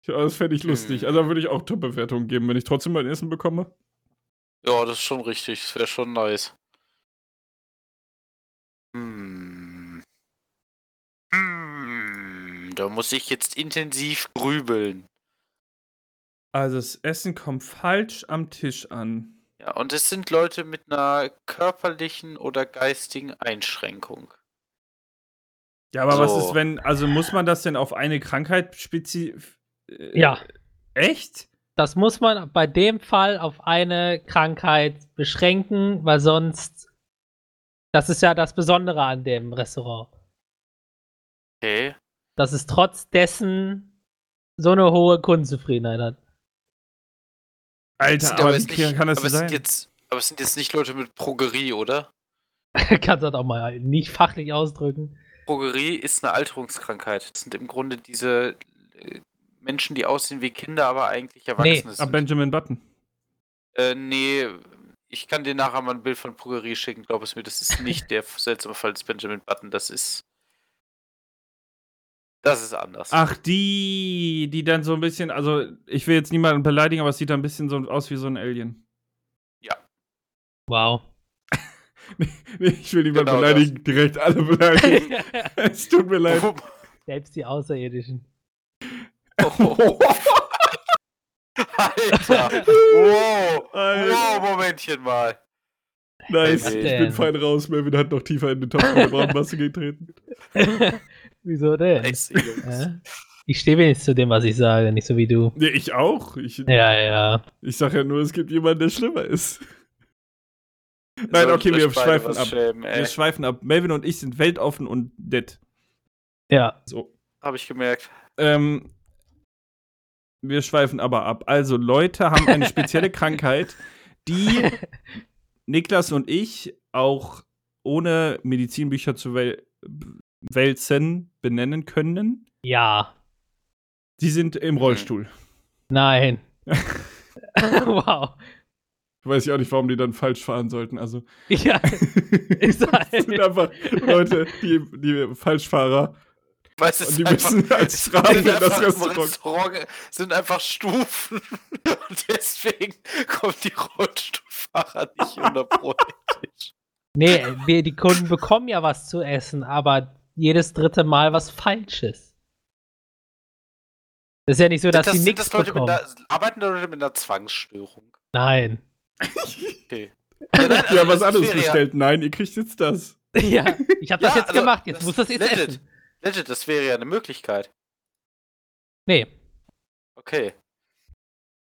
Ja, das fände ich lustig. Hm. Also da würde ich auch Top-Bewertungen geben, wenn ich trotzdem mein Essen bekomme. Ja, das ist schon richtig. Das wäre schon nice. Hm. Hm. Da muss ich jetzt intensiv grübeln. Also das Essen kommt falsch am Tisch an. Ja, und es sind Leute mit einer körperlichen oder geistigen Einschränkung. Ja, aber was So. ist, wenn, also muss man das denn auf eine Krankheit spezif... äh, Ja. Echt? Das muss man bei dem Fall auf eine Krankheit beschränken, weil sonst. Das ist ja das Besondere an dem Restaurant. Okay. Dass es trotz dessen so eine hohe Kundenzufriedenheit hat. Alter, aber jetzt nicht- kann das aber so es sein? sind jetzt, aber es sind jetzt nicht Leute mit Progerie, oder? Kannst du das auch mal nicht fachlich ausdrücken. Progerie ist eine Alterungskrankheit. Das sind im Grunde diese äh, Menschen, die aussehen wie Kinder, aber eigentlich Erwachsene Ah, sind. Benjamin Button. Äh, nee, ich kann dir nachher mal ein Bild von Progerie schicken, glaub es mir, das ist nicht der seltsame Fall des Benjamin Button, das ist. Das ist anders. Ach, die, die dann so ein bisschen, also ich will jetzt niemanden beleidigen, aber es sieht dann ein bisschen so aus wie so ein Alien. Wow. Nee, ich will niemanden Genau beleidigen, direkt alle beleidigen. es tut mir leid. Selbst die Außerirdischen. Oh, Alter! Wow! Alter. Wow, Momentchen mal. Nice, ich bin fein raus. Melvin hat noch tiefer in den Topf der Brandmasse getreten. Wieso denn? Nice. Hä? Ich stehe wenigstens zu dem, was ich sage, nicht so wie du. Nee, ich auch. Ich, Ja, ja. ich sag ja nur, es gibt jemanden, der schlimmer ist. Nein, okay, wir schweifen ab. Schämen, Wir schweifen ab. Melvin und ich sind weltoffen und dead. Ja. So. Hab ich gemerkt. Ähm, wir schweifen aber ab. Also, Leute haben eine spezielle Krankheit, die Niklas und ich auch ohne Medizinbücher zu wel wälzen benennen können. Ja. Sie sind im Rollstuhl. Nein. wow. Weiß ich auch nicht, warum die dann falsch fahren sollten. Also, Ja. Ich sag, das sind einfach Leute, die, die Falschfahrer. Weißt du, die ist einfach- müssen als Strafe sind in das Restaurant. Restaurant sind einfach Stufen. Und deswegen kommen die Rollstuhlfahrer nicht unter Tisch. nee, wir, die Kunden bekommen ja was zu essen, aber jedes dritte Mal was Falsches. Das ist ja nicht so, dass das, sie nichts das Leute mit bekommen. einer, arbeiten da Leute mit einer Zwangsstörung? Nein. Okay. Ja, nein, Ja, also was anderes ja- bestellt. Nein, ihr kriegt jetzt das. Ja, ich habe das Ja, jetzt also, gemacht, jetzt das muss das jetzt legit. essen. Legit, das wäre ja eine Möglichkeit. Nee. Okay.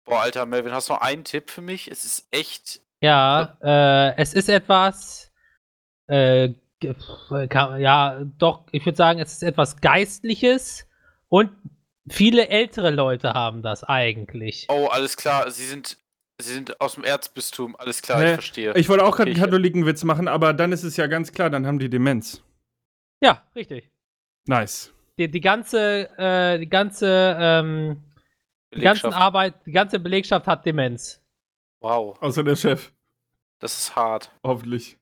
Boah, Alter, Melvin, hast du noch einen Tipp für mich? Es ist echt. Ja, äh, es ist etwas, äh, ja, doch, ich würde sagen, es ist etwas Geistliches und viele ältere Leute haben das eigentlich. Oh, alles klar. Sie sind, sie sind aus dem Erzbistum. Alles klar, Hä? ich verstehe. Ich wollte auch gerade einen Katholikenwitz machen, aber dann ist es ja ganz klar, dann haben die Demenz. Ja, richtig. Nice. Die, die ganze, äh, die ganze, ähm, die ganze Belegschaft. Arbeit, die ganze Belegschaft hat Demenz. Wow, Außer der Chef, das ist hart. hoffentlich.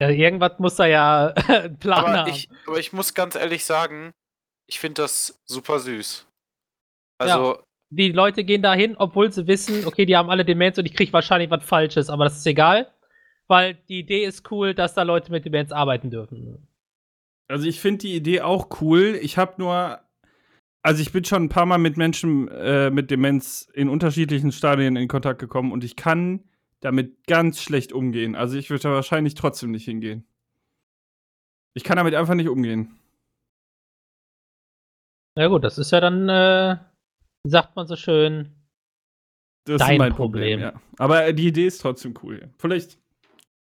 Ja, irgendwas muss da ja einen Plan Aber haben. ich, aber ich muss ganz ehrlich sagen, ich finde das super süß. Also, die Leute gehen dahin, obwohl sie wissen, okay, die haben alle Demenz und ich kriege wahrscheinlich was Falsches, aber das ist egal, weil die Idee ist cool, dass da Leute mit Demenz arbeiten dürfen. Also ich finde die Idee auch cool. Ich habe nur, also ich bin schon ein paar Mal mit Menschen äh, mit Demenz in unterschiedlichen Stadien in Kontakt gekommen und ich kann damit ganz schlecht umgehen. Also ich würde da wahrscheinlich trotzdem nicht hingehen. Ich kann damit einfach nicht umgehen. Na gut, das ist ja dann, äh, wie sagt man so schön, Das Dein ist mein Problem. Problem, ja. Aber die Idee ist trotzdem cool. Vielleicht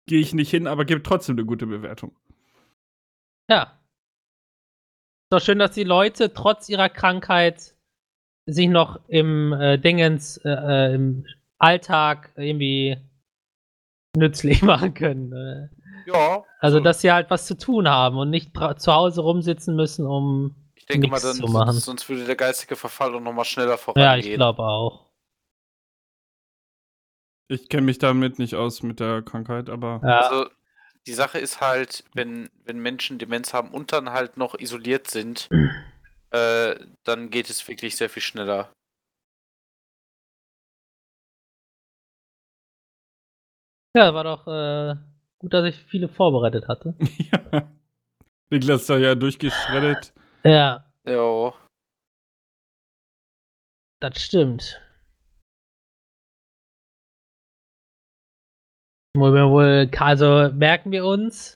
gehe ich nicht hin, aber gebe trotzdem eine gute Bewertung. ja. Ist doch schön, dass die Leute trotz ihrer Krankheit sich noch im äh, Dingens, äh, äh, im Alltag irgendwie nützlich machen können. Äh. Ja. Also, so. dass sie halt was zu tun haben und nicht zu Hause rumsitzen müssen, um. Ich denke mal, dann zu machen. sonst, sonst würde der geistige Verfall auch nochmal schneller Ja, vorangehen. ich glaube auch. Ich kenne mich damit nicht aus mit der Krankheit, aber Ja. Also die Sache ist halt, wenn, wenn Menschen Demenz haben und dann halt noch isoliert sind, äh, dann geht es wirklich sehr viel schneller. ja, war doch äh, gut, dass ich viele vorbereitet hatte. ja. Niklas da ja durchgeschreddet. Ja, Ja. das stimmt. Wollen wir wohl, also merken wir uns,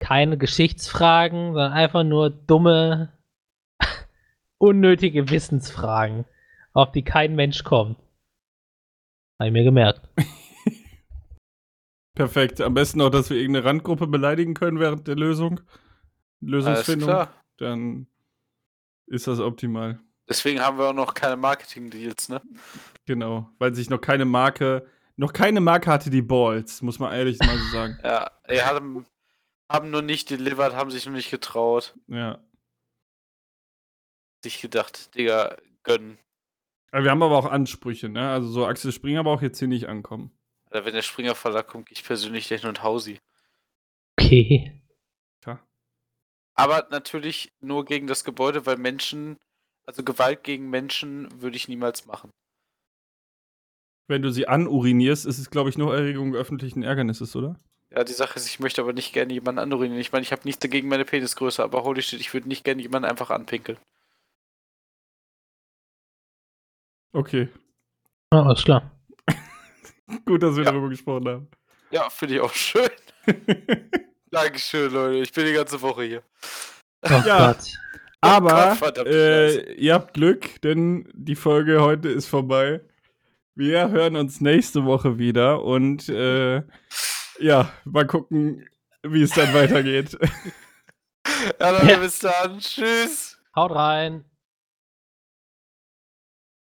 keine Geschichtsfragen, sondern einfach nur dumme, unnötige Wissensfragen, auf die kein Mensch kommt. Habe ich mir gemerkt. Perfekt. Am besten auch, dass wir irgendeine Randgruppe beleidigen können während der Lösung. Alles Lösungsfindung. klar. Dann ist das optimal. Deswegen haben wir auch noch keine Marketing-Deals, ne? Genau. Weil sich noch keine Marke, noch keine Marke hatte die Balls, muss man ehrlich mal so sagen. Ja, die haben, haben nur nicht delivered, haben sich noch nicht getraut. Ja. Sich gedacht, Digga, gönnen. Wir haben aber auch Ansprüche, ne? Also so Axel Springer braucht jetzt hier nicht ankommen. Oder wenn der Springer Verlag kommt, gehe ich persönlich gleich nur und Hausi. Okay. Aber natürlich nur gegen das Gebäude, weil Menschen, also Gewalt gegen Menschen würde ich niemals machen. Wenn du sie anurinierst, ist es, glaube ich, nur Erregung öffentlichen Ärgernisses, oder? Ja, die Sache ist, ich möchte aber nicht gerne jemanden anurinieren. Ich meine, ich habe nichts dagegen meine Penisgröße, aber holy shit, ich würde nicht gerne jemanden einfach anpinkeln. Okay. Ja, alles klar. Gut, dass wir Ja. darüber gesprochen haben. Ja, finde ich auch schön. Dankeschön, Leute. Ich bin die ganze Woche hier. Oh Ja. Gott. Aber Gott, verdammte äh, ihr habt Glück, denn die Folge heute ist vorbei. Wir hören uns nächste Woche wieder und äh, ja, mal gucken, wie es dann weitergeht. Ja, Leute, bis dann. Tschüss. Haut rein.